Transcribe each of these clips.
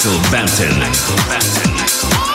Axel Bampton. Axel Bampton.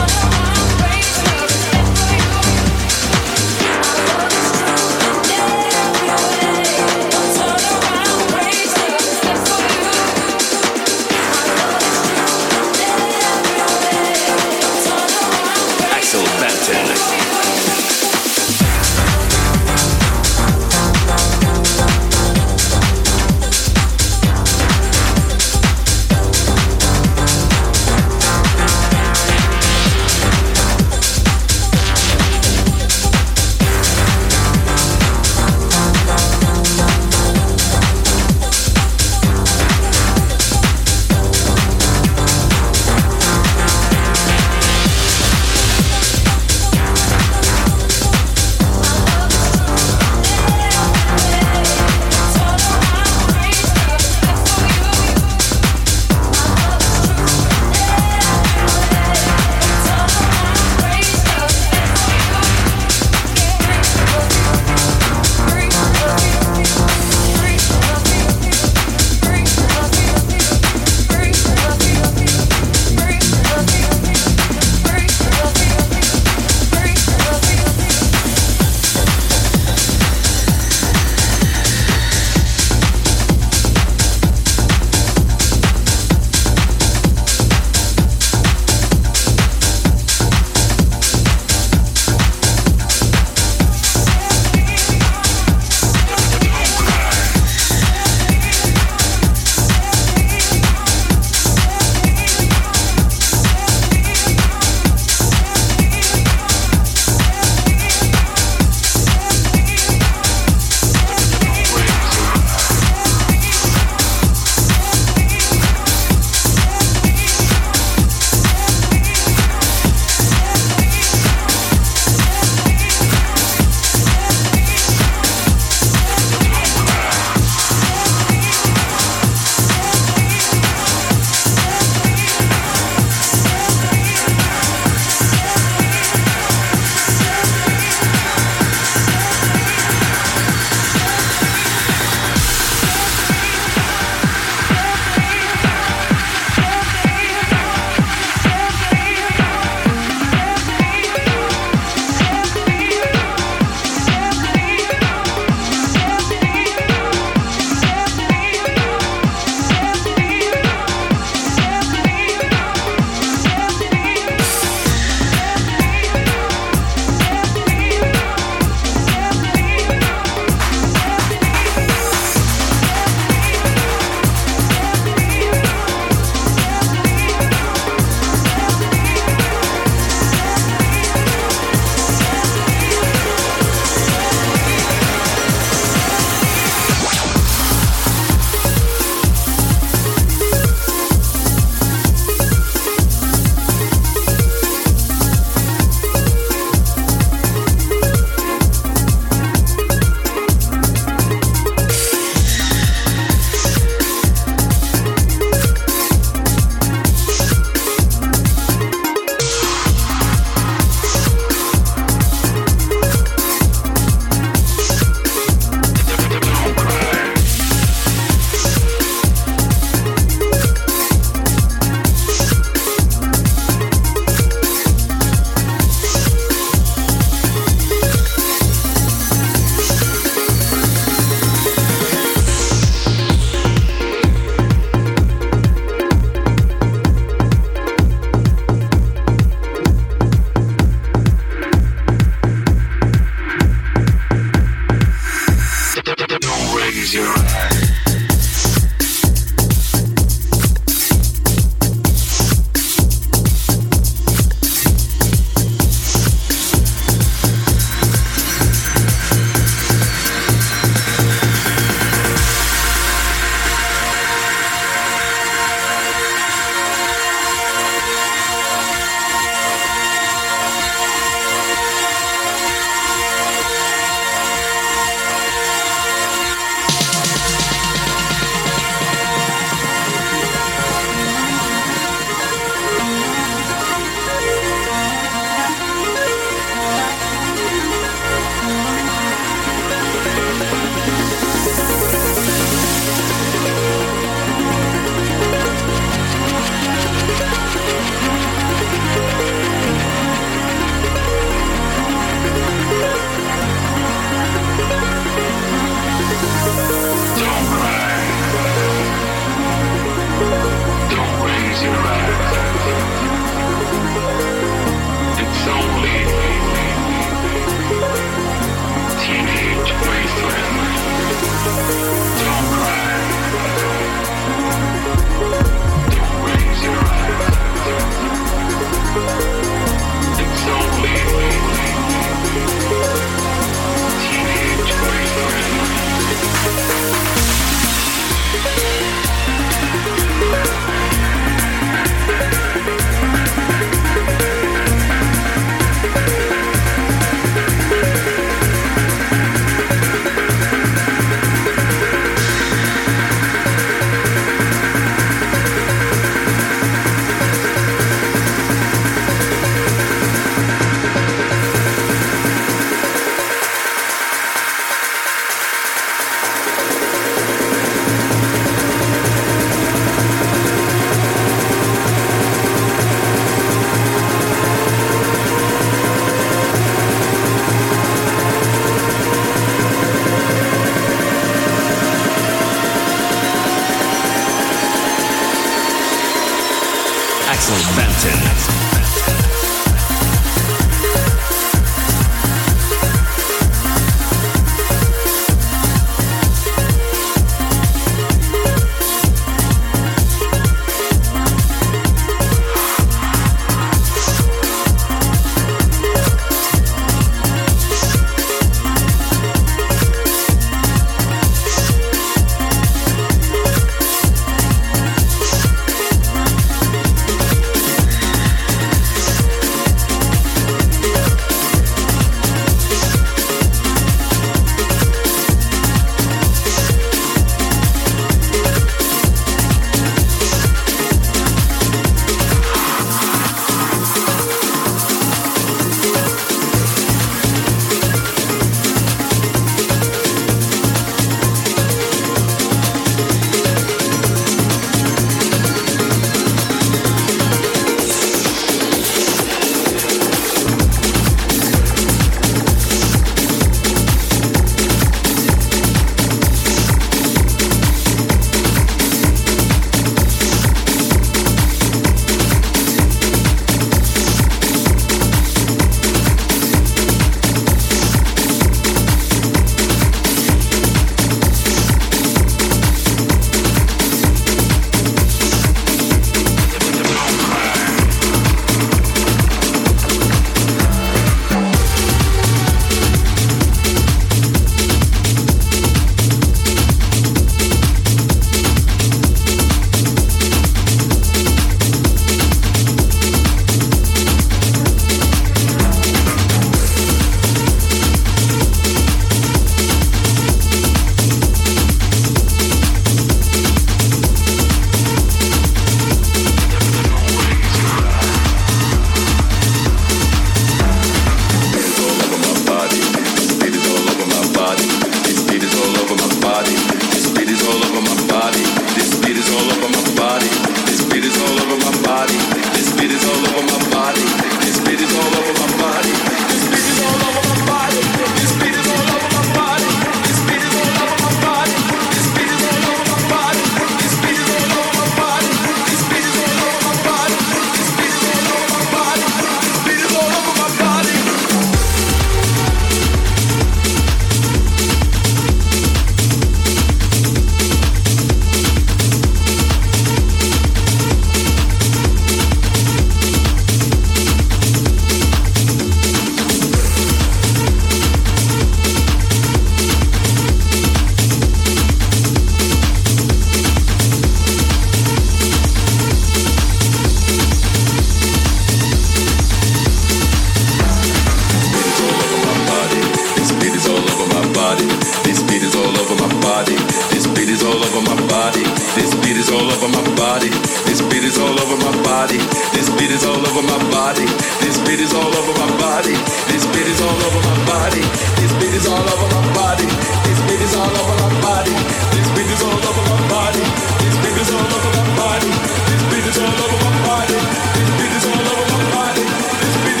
is all over my body. This beat is all over my body. This beat is all over my body. This beat is all over my body. This beat is all over my body. This beat is all over my body. This beat is all over my body. This beat is all over my body. This beat is all over my body. This beat is all over my body. This beat is all over my body. This beat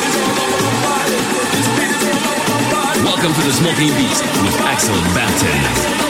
is all over my body. Welcome to the Smoking Beast with Axel Banton.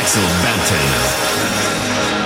Axel Benton.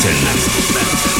Kills,